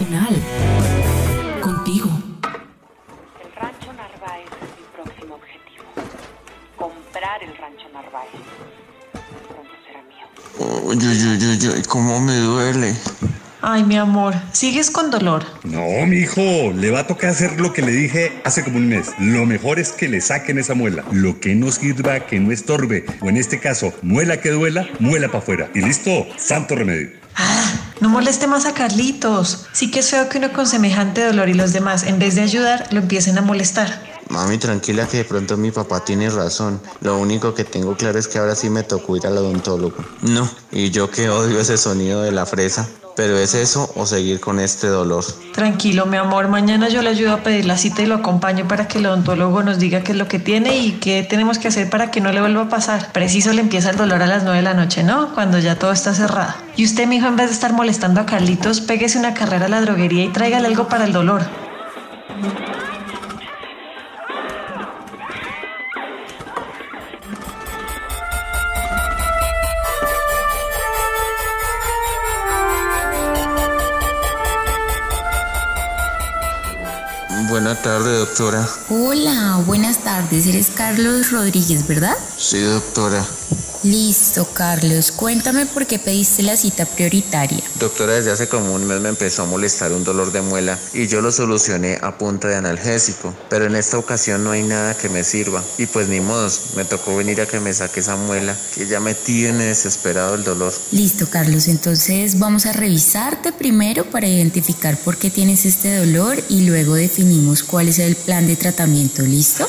Unal, contigo. El rancho Narváez es mi próximo objetivo. Comprar el rancho Narváez. Pronto será mío. Uy, uy, uy, uy, uy, cómo me duele. Ay, mi amor, sigues con dolor. No, mi hijo, le va a tocar hacer lo que le dije hace como un mes. Lo mejor es que le saquen esa muela. Lo que no sirva, que no estorbe. O en este caso, muela que duela, muela para afuera. Y listo, santo remedio. Ah, no moleste más a Carlitos. Sí que es feo que uno con semejante dolor y los demás, en vez de ayudar, lo empiecen a molestar. Mami, tranquila que de pronto mi papá tiene razón. Lo único que tengo claro es que ahora sí me tocó ir al odontólogo. No, y yo que odio ese sonido de la fresa. Pero es eso o seguir con este dolor. Tranquilo, mi amor. Mañana yo le ayudo a pedir la cita y lo acompaño para que el odontólogo nos diga qué es lo que tiene y qué tenemos que hacer para que no le vuelva a pasar. Preciso le empieza el dolor a las 9 de la noche, ¿no? Cuando ya todo está cerrado. Y usted, mi hijo, en vez de estar molestando a Carlitos, péguese una carrera a la droguería y tráigale algo para el dolor. Buena tarde, doctora. Hola, buenas tardes. Eres Carlos Rodríguez, ¿verdad? Sí, doctora. Listo, Carlos. Cuéntame por qué pediste la cita prioritaria. Doctora, desde hace como un mes me empezó a molestar un dolor de muela y yo lo solucioné a punta de analgésico, pero en esta ocasión no hay nada que me sirva y pues ni modos, me tocó venir a que me saque esa muela que ya me tiene desesperado el dolor. Listo, Carlos. Entonces vamos a revisarte primero para identificar por qué tienes este dolor y luego definimos cuál es el plan de tratamiento. ¿Listo?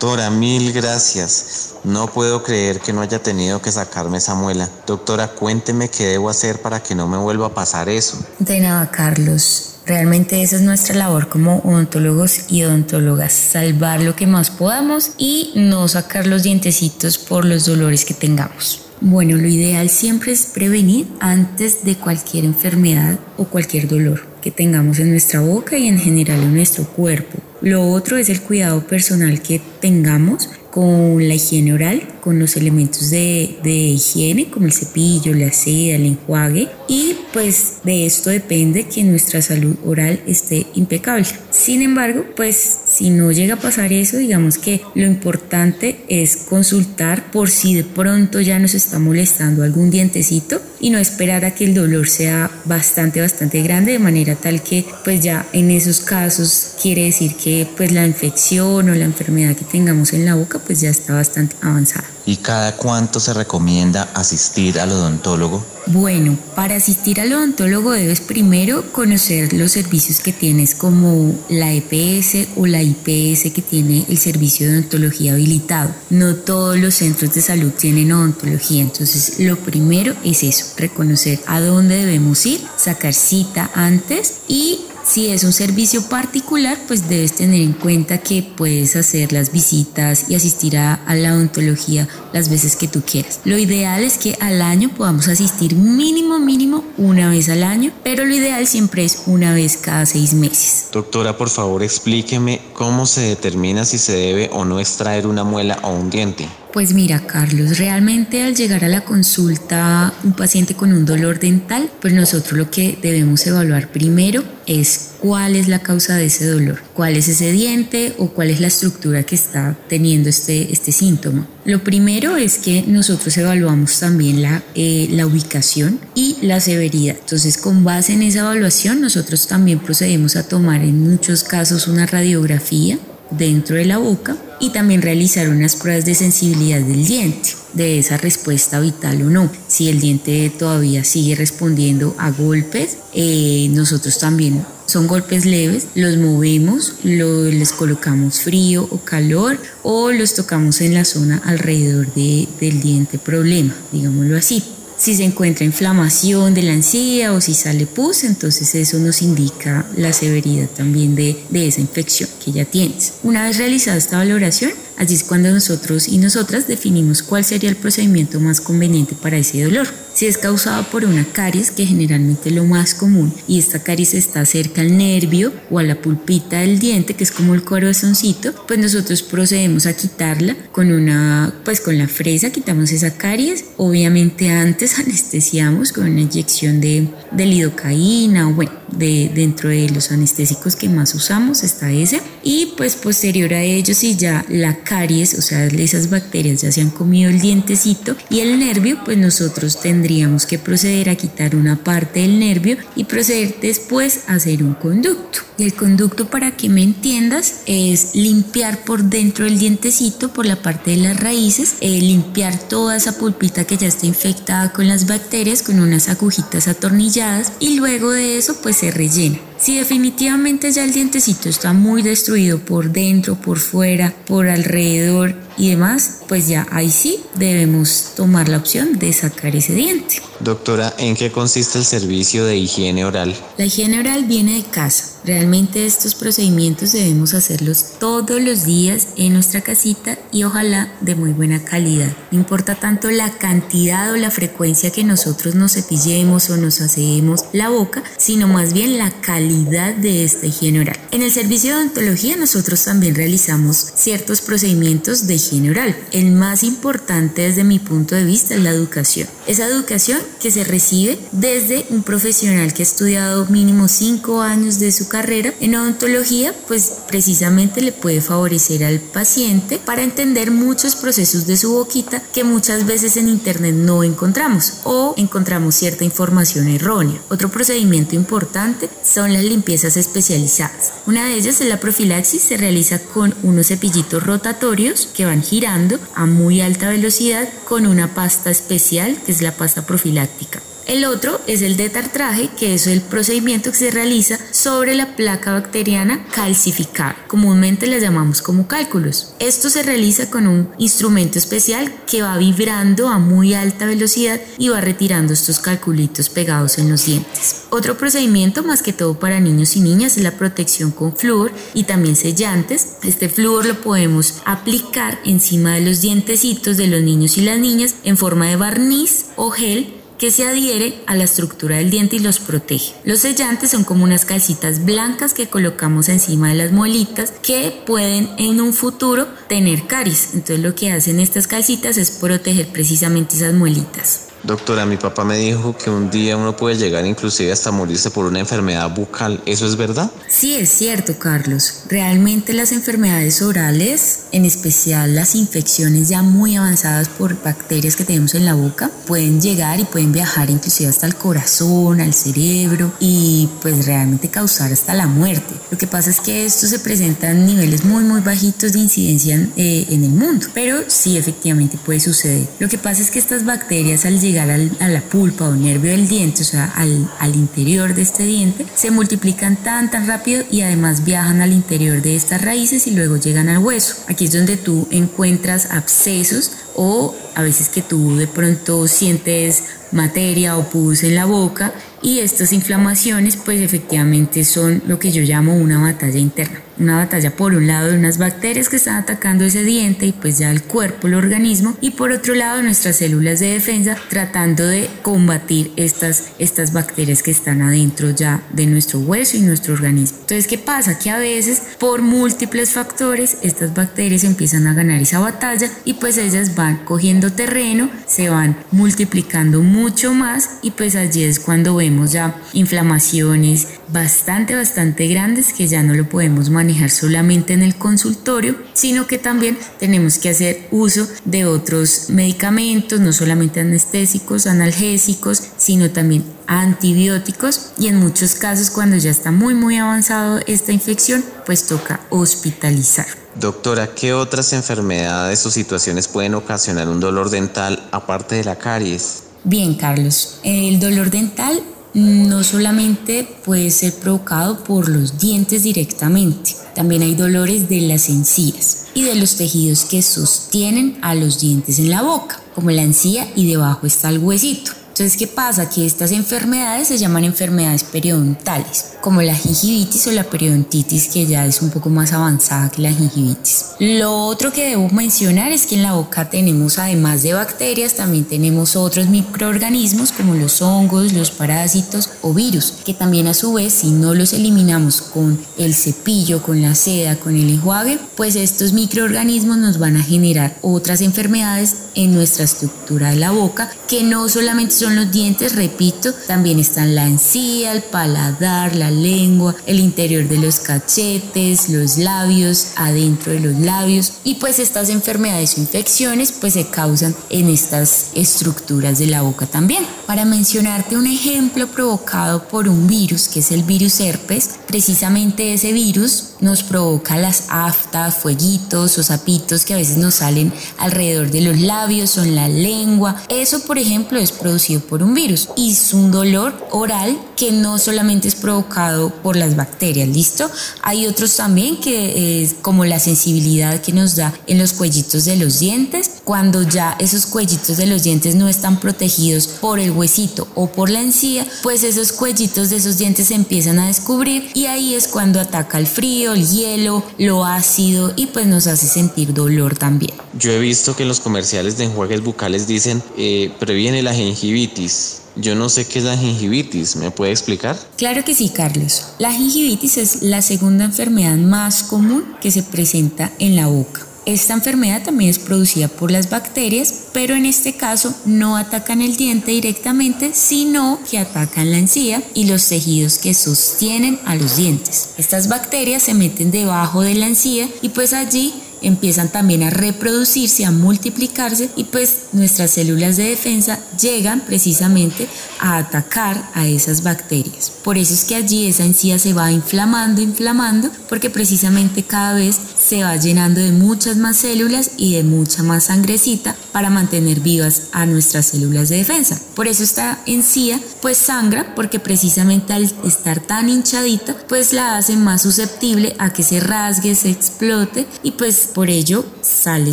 Doctora, mil gracias. No puedo creer que no haya tenido que sacarme esa muela. Doctora, cuénteme qué debo hacer para que no me vuelva a pasar eso. De nada, Carlos. Realmente esa es nuestra labor como odontólogos y odontólogas, salvar lo que más podamos y no sacar los dientecitos por los dolores que tengamos. Bueno, lo ideal siempre es prevenir antes de cualquier enfermedad o cualquier dolor que tengamos en nuestra boca y en general en nuestro cuerpo. Lo otro es el cuidado personal que tengamos con la higiene oral, con los elementos de, de, higiene como el cepillo, la seda, el enjuague y pues de esto depende que nuestra salud oral esté impecable. Sin embargo, pues si no llega a pasar eso, digamos que lo importante es consultar por si de pronto ya nos está molestando algún dientecito y no esperar a que el dolor sea bastante, bastante grande de manera tal que pues ya en esos casos quiere decir que pues la infección o la enfermedad que tengamos en la boca pues ya está bastante avanzada. ¿Y cada cuánto se recomienda asistir al odontólogo? Bueno, para asistir al odontólogo debes primero conocer los servicios que tienes como la EPS o la IPS que tiene el servicio de odontología habilitado. No todos los centros de salud tienen odontología, entonces lo primero es eso, reconocer a dónde debemos ir, sacar cita antes y si es un servicio particular, pues debes tener en cuenta que puedes hacer las visitas y asistir a, a, la odontología las veces que tú quieras. Lo ideal es que al año podamos asistir mínimo, mínimo una vez al año, pero lo ideal siempre es una vez cada seis meses. Doctora, por favor explíqueme cómo se determina si se debe o no extraer una muela o un diente. Pues mira, Carlos, realmente al llegar a la consulta un paciente con un dolor dental, pues nosotros lo que debemos evaluar primero es cuál es la causa de ese dolor, cuál es ese diente o cuál es la estructura que está teniendo este, este síntoma. Lo primero es que nosotros evaluamos también la, eh, la ubicación y la severidad. Entonces, con base en esa evaluación, nosotros también procedemos a tomar en muchos casos una radiografía dentro de la boca y también realizar unas pruebas de sensibilidad del diente, de esa respuesta vital o no. Si el diente todavía sigue respondiendo a golpes, eh, nosotros también son golpes leves, los movemos, les colocamos frío o calor o los tocamos en la zona alrededor del diente problema, digámoslo así. Si se encuentra inflamación de la encía o si sale pus, entonces eso nos indica la severidad también de, de esa infección que ya tienes. Una vez realizada esta valoración, Allí es cuando nosotros y nosotras definimos cuál sería el procedimiento más conveniente para ese dolor. Si es causado por una caries, que generalmente es lo más común, y esta caries está cerca al nervio o a la pulpita del diente, que es como el corazoncito, pues nosotros procedemos a quitarla con una, pues con la fresa, quitamos esa caries. Obviamente antes anestesiamos con una inyección de, de lidocaína o bueno, de, dentro de los anestésicos que más usamos está ese. Y pues posterior a ello, si ya la caries, o sea, esas bacterias ya se han comido el dientecito y el nervio, pues nosotros tendríamos que proceder a quitar una parte del nervio y proceder después a hacer un conducto. Y el conducto, para que me entiendas, es limpiar por dentro del dientecito, por la parte de las raíces, eh, limpiar toda esa pulpita que ya está infectada con las bacterias con unas agujitas atornilladas y luego de eso pues se rellena. Si definitivamente ya el dientecito está muy destruido por dentro, por fuera, por alrededor y demás, pues ya ahí sí debemos tomar la opción de sacar ese diente. Doctora, ¿en qué consiste el servicio de higiene oral? La higiene oral viene de casa. Realmente estos procedimientos debemos hacerlos todos los días en nuestra casita y ojalá de muy buena calidad. No importa tanto la cantidad o la frecuencia que nosotros nos cepillemos o nos aseemos la boca, sino más bien la calidad de esta higiene oral. En el servicio de odontología nosotros también realizamos ciertos procedimientos de higiene oral. El más importante desde mi punto de vista es la educación. Esa educación que se recibe desde un profesional que ha estudiado mínimo cinco años de su carrera en odontología, pues precisamente le puede favorecer al paciente para entender muchos procesos de su boquita que muchas veces en internet no encontramos o encontramos cierta información errónea. Otro procedimiento importante son las limpiezas especializadas. Una de ellas es la profilaxis, se realiza con unos cepillitos rotatorios que van girando a muy alta velocidad con una pasta especial que es la pasta profiláctica. El otro es el detartraje, que es el procedimiento que se realiza sobre la placa bacteriana calcificada. Comúnmente la llamamos como cálculos. Esto se realiza con un instrumento especial que va vibrando a muy alta velocidad y va retirando estos calculitos pegados en los dientes. Otro procedimiento, más que todo para niños y niñas, es la protección con flúor y también sellantes. Este flúor lo podemos aplicar encima de los dientecitos de los niños y las niñas en forma de barniz o gel que se adhiere a la estructura del diente y los protege. Los sellantes son como unas calcitas blancas que colocamos encima de las muelitas que pueden en un futuro tener caries. Entonces lo que hacen estas calcitas es proteger precisamente esas muelitas. Doctora, mi papá me dijo que un día uno puede llegar inclusive hasta morirse por una enfermedad bucal. ¿Eso es verdad? Sí, es cierto, Carlos. Realmente las enfermedades orales, en especial las infecciones ya muy avanzadas por bacterias que tenemos en la boca, pueden llegar y pueden viajar inclusive hasta el corazón, al cerebro y pues realmente causar hasta la muerte. Lo que pasa es que esto se presenta en niveles muy muy bajitos de incidencia eh, en el mundo, pero sí efectivamente puede suceder. Lo que pasa es que estas bacterias al llegar llegar a la pulpa o nervio del diente, o sea, al, al interior de este diente, se multiplican tan, tan rápido y además viajan al interior de estas raíces y luego llegan al hueso. Aquí es donde tú encuentras abscesos o a veces que tú de pronto sientes materia o pus en la boca y estas inflamaciones pues efectivamente son lo que yo llamo una batalla interna. Una batalla por un lado de unas bacterias que están atacando ese diente y pues ya el cuerpo, el organismo y por otro lado nuestras células de defensa tratando de combatir estas, estas bacterias que están adentro ya de nuestro hueso y nuestro organismo. Entonces, ¿qué pasa? Que a veces por múltiples factores estas bacterias empiezan a ganar esa batalla y pues ellas van cogiendo terreno, se van multiplicando mucho más y pues allí es cuando vemos ya inflamaciones bastante, bastante grandes que ya no lo podemos manejar solamente en el consultorio, sino que también tenemos que hacer uso de otros medicamentos, no solamente anestésicos, analgésicos, sino también antibióticos y en muchos casos cuando ya está muy muy avanzado esta infección, pues toca hospitalizar. Doctora, ¿qué otras enfermedades o situaciones pueden ocasionar un dolor dental aparte de la caries? Bien, Carlos, el dolor dental no solamente puede ser provocado por los dientes directamente, también hay dolores de las encías y de los tejidos que sostienen a los dientes en la boca, como la encía y debajo está el huesito. Entonces, ¿qué pasa? Que estas enfermedades se llaman enfermedades periodontales, como la gingivitis o la periodontitis, que ya es un poco más avanzada que la gingivitis. Lo otro que debo mencionar es que en la boca tenemos, además de bacterias, también tenemos otros microorganismos como los hongos, los parásitos o virus, que también a su vez, si no los eliminamos con el cepillo, con la seda, con el enjuague, pues estos microorganismos nos van a generar otras enfermedades en nuestra estructura de la boca, que no solamente son los dientes, repito, también están la encía, el paladar, la lengua, el interior de los cachetes, los labios, adentro de los labios. Y pues estas enfermedades o infecciones pues se causan en estas estructuras de la boca también. Para mencionarte un ejemplo provocado por un virus, que es el virus herpes, precisamente ese virus nos provoca las aftas, fueguitos o sapitos que a veces nos salen alrededor de los labios o en la lengua. Eso, por ejemplo, es producido por un virus y es un dolor oral que no solamente es provocado por las bacterias, ¿listo? Hay otros también que es como la sensibilidad que nos da en los cuellitos de los dientes, cuando ya esos cuellitos de los dientes no están protegidos por el huesito o por la encía, pues esos cuellitos de esos dientes se empiezan a descubrir y ahí es cuando ataca el frío el hielo, lo ácido y pues nos hace sentir dolor también. Yo he visto que en los comerciales de enjuagues bucales dicen eh, previene la gingivitis. Yo no sé qué es la gingivitis, ¿me puede explicar? Claro que sí, Carlos. La gingivitis es la segunda enfermedad más común que se presenta en la boca. Esta enfermedad también es producida por las bacterias, pero en este caso no atacan el diente directamente, sino que atacan la encía y los tejidos que sostienen a los dientes. Estas bacterias se meten debajo de la encía y pues allí empiezan también a reproducirse, a multiplicarse y pues nuestras células de defensa llegan precisamente a atacar a esas bacterias. Por eso es que allí esa encía se va inflamando, inflamando, porque precisamente cada vez se va llenando de muchas más células y de mucha más sangrecita para mantener vivas a nuestras células de defensa. Por eso esta encía pues sangra porque precisamente al estar tan hinchadita pues la hace más susceptible a que se rasgue, se explote y pues por ello sale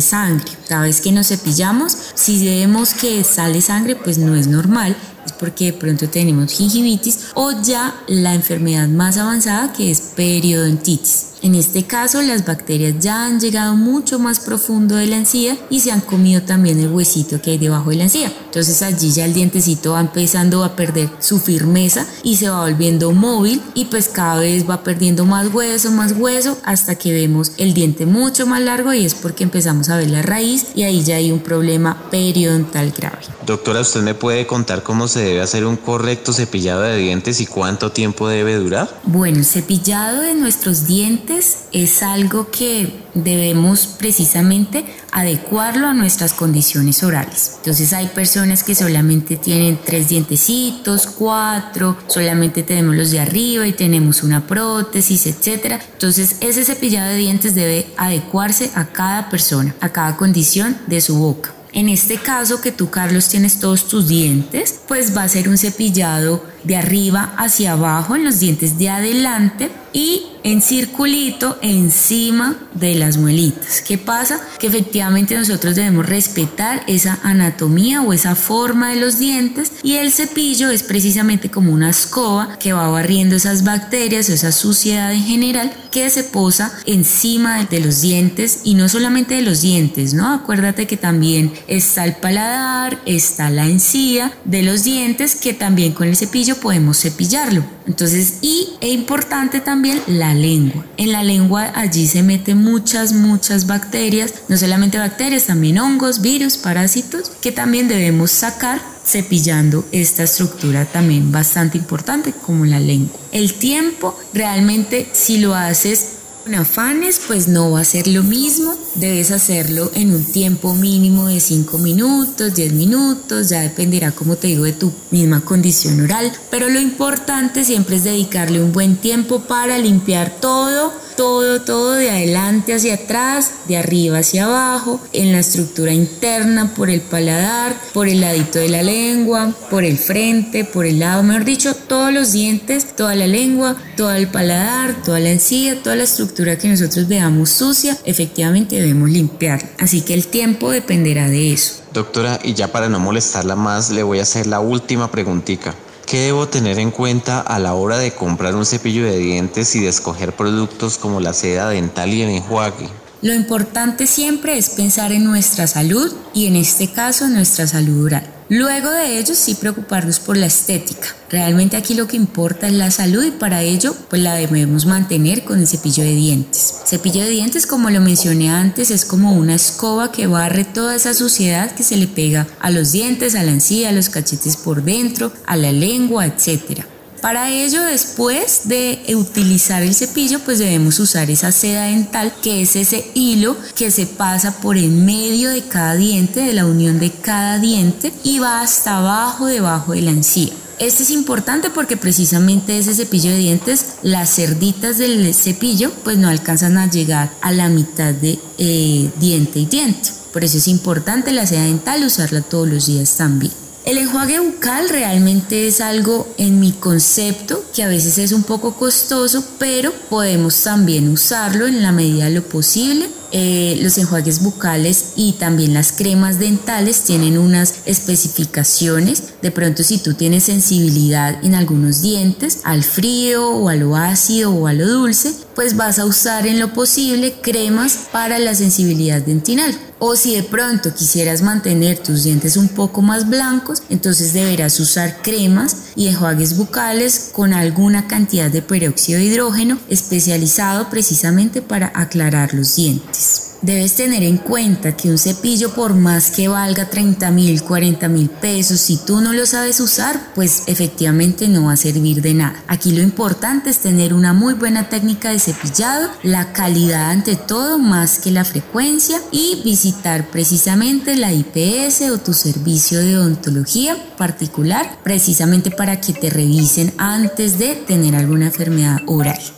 sangre. Cada vez que nos cepillamos, si vemos que sale sangre, pues no es normal, porque de pronto tenemos gingivitis o ya la enfermedad más avanzada que es periodontitis. En este caso, las bacterias ya han llegado mucho más profundo de la encía y se han comido también el huesito que hay debajo de la encía. Entonces allí ya el dientecito va empezando a perder su firmeza y se va volviendo móvil y pues cada vez va perdiendo más hueso, más hueso hasta que vemos el diente mucho más largo y es porque empezamos a ver la raíz y ahí ya hay un problema periodontal grave. Doctora, ¿usted me puede contar cómo se debe hacer un correcto cepillado de dientes y cuánto tiempo debe durar? Bueno, el cepillado de nuestros dientes es algo que debemos precisamente adecuarlo a nuestras condiciones orales. Entonces hay personas que solamente tienen tres dientecitos, cuatro, solamente tenemos los de arriba y tenemos una prótesis, etc. Entonces ese cepillado de dientes debe adecuarse a cada persona, a cada condición de su boca. En este caso que tú, Carlos, tienes todos tus dientes, pues va a ser un cepillado de arriba hacia abajo en los dientes de adelante y en circulito encima de las muelitas. ¿Qué pasa? Que efectivamente nosotros debemos respetar esa anatomía o esa forma de los dientes y el cepillo es precisamente como una escoba que va barriendo esas bacterias o esa suciedad en general que se posa encima de los dientes y no solamente de los dientes, ¿no? Acuérdate que también está el paladar, está la encía de los dientes que también con el cepillo podemos cepillarlo. Entonces, y es importante también la lengua. En la lengua allí se meten muchas, muchas bacterias, no solamente bacterias, también hongos, virus, parásitos, que también debemos sacar cepillando esta estructura también bastante importante como la lengua. El tiempo realmente si lo haces afanes pues no va a ser lo mismo debes hacerlo en un tiempo mínimo de 5 minutos, 10 minutos, ya dependerá, como te digo, de tu misma condición oral. Pero lo importante siempre es dedicarle un buen tiempo para limpiar todo todo, todo de adelante hacia atrás, de arriba hacia abajo, en la estructura interna, por el paladar, por el ladito de la lengua, por el frente, por el lado, mejor dicho, todos los dientes, toda la lengua, todo el paladar, toda la encía, toda la estructura que nosotros veamos sucia, efectivamente debemos limpiar. Así que el tiempo dependerá de eso. Doctora, y ya para no molestarla más, le voy a hacer la última preguntita. ¿Qué debo tener en cuenta a la hora de comprar un cepillo de dientes y de escoger productos como la seda dental y el enjuague? Lo importante siempre es pensar en nuestra salud y en este caso nuestra salud oral. Luego de ello sí preocuparnos por la estética. Realmente aquí lo que importa es la salud y para ello pues la debemos mantener con el cepillo de dientes. Cepillo de dientes como lo mencioné antes es como una escoba que barre toda esa suciedad que se le pega a los dientes, a la encía, a los cachetes por dentro, a la lengua, etcétera. Para ello, después de utilizar el cepillo, pues debemos usar esa seda dental, que es ese hilo que se pasa por en medio de cada diente, de la unión de cada diente, y va hasta abajo, debajo de la encía. Este es importante porque precisamente ese cepillo de dientes, las cerditas del cepillo, pues no alcanzan a llegar a la mitad de eh, diente y diente. Por eso es importante la seda dental usarla todos los días también. El enjuague bucal realmente es algo en mi concepto que a veces es un poco costoso, pero podemos también usarlo en la medida de lo posible eh, los enjuagues bucales y también las cremas dentales tienen unas especificaciones. De pronto si tú tienes sensibilidad en algunos dientes al frío o a lo ácido o a lo dulce, pues vas a usar en lo posible cremas para la sensibilidad dentinal. O si de pronto quisieras mantener tus dientes un poco más blancos, entonces deberás usar cremas y enjuagues bucales con alguna cantidad de peróxido de hidrógeno especializado precisamente para aclarar los dientes. Debes tener en cuenta que un cepillo por más que valga 30 mil, 40 mil pesos, si tú no lo sabes usar, pues efectivamente no va a servir de nada. Aquí lo importante es tener una muy buena técnica de cepillado, la calidad ante todo más que la frecuencia y visitar precisamente la IPS o tu servicio de odontología particular precisamente para que te revisen antes de tener alguna enfermedad oral.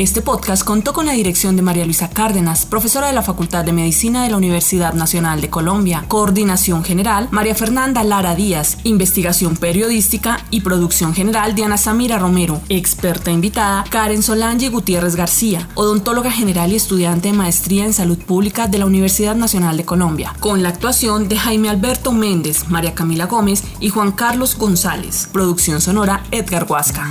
Este podcast contó con la dirección de María Luisa Cárdenas, profesora de la Facultad de Medicina de la Universidad Nacional de Colombia, coordinación general María Fernanda Lara Díaz, investigación periodística y producción general Diana Samira Romero, experta invitada Karen Solange Gutiérrez García, odontóloga general y estudiante de maestría en salud pública de la Universidad Nacional de Colombia, con la actuación de Jaime Alberto Méndez, María Camila Gómez y Juan Carlos González, producción sonora Edgar Huasca.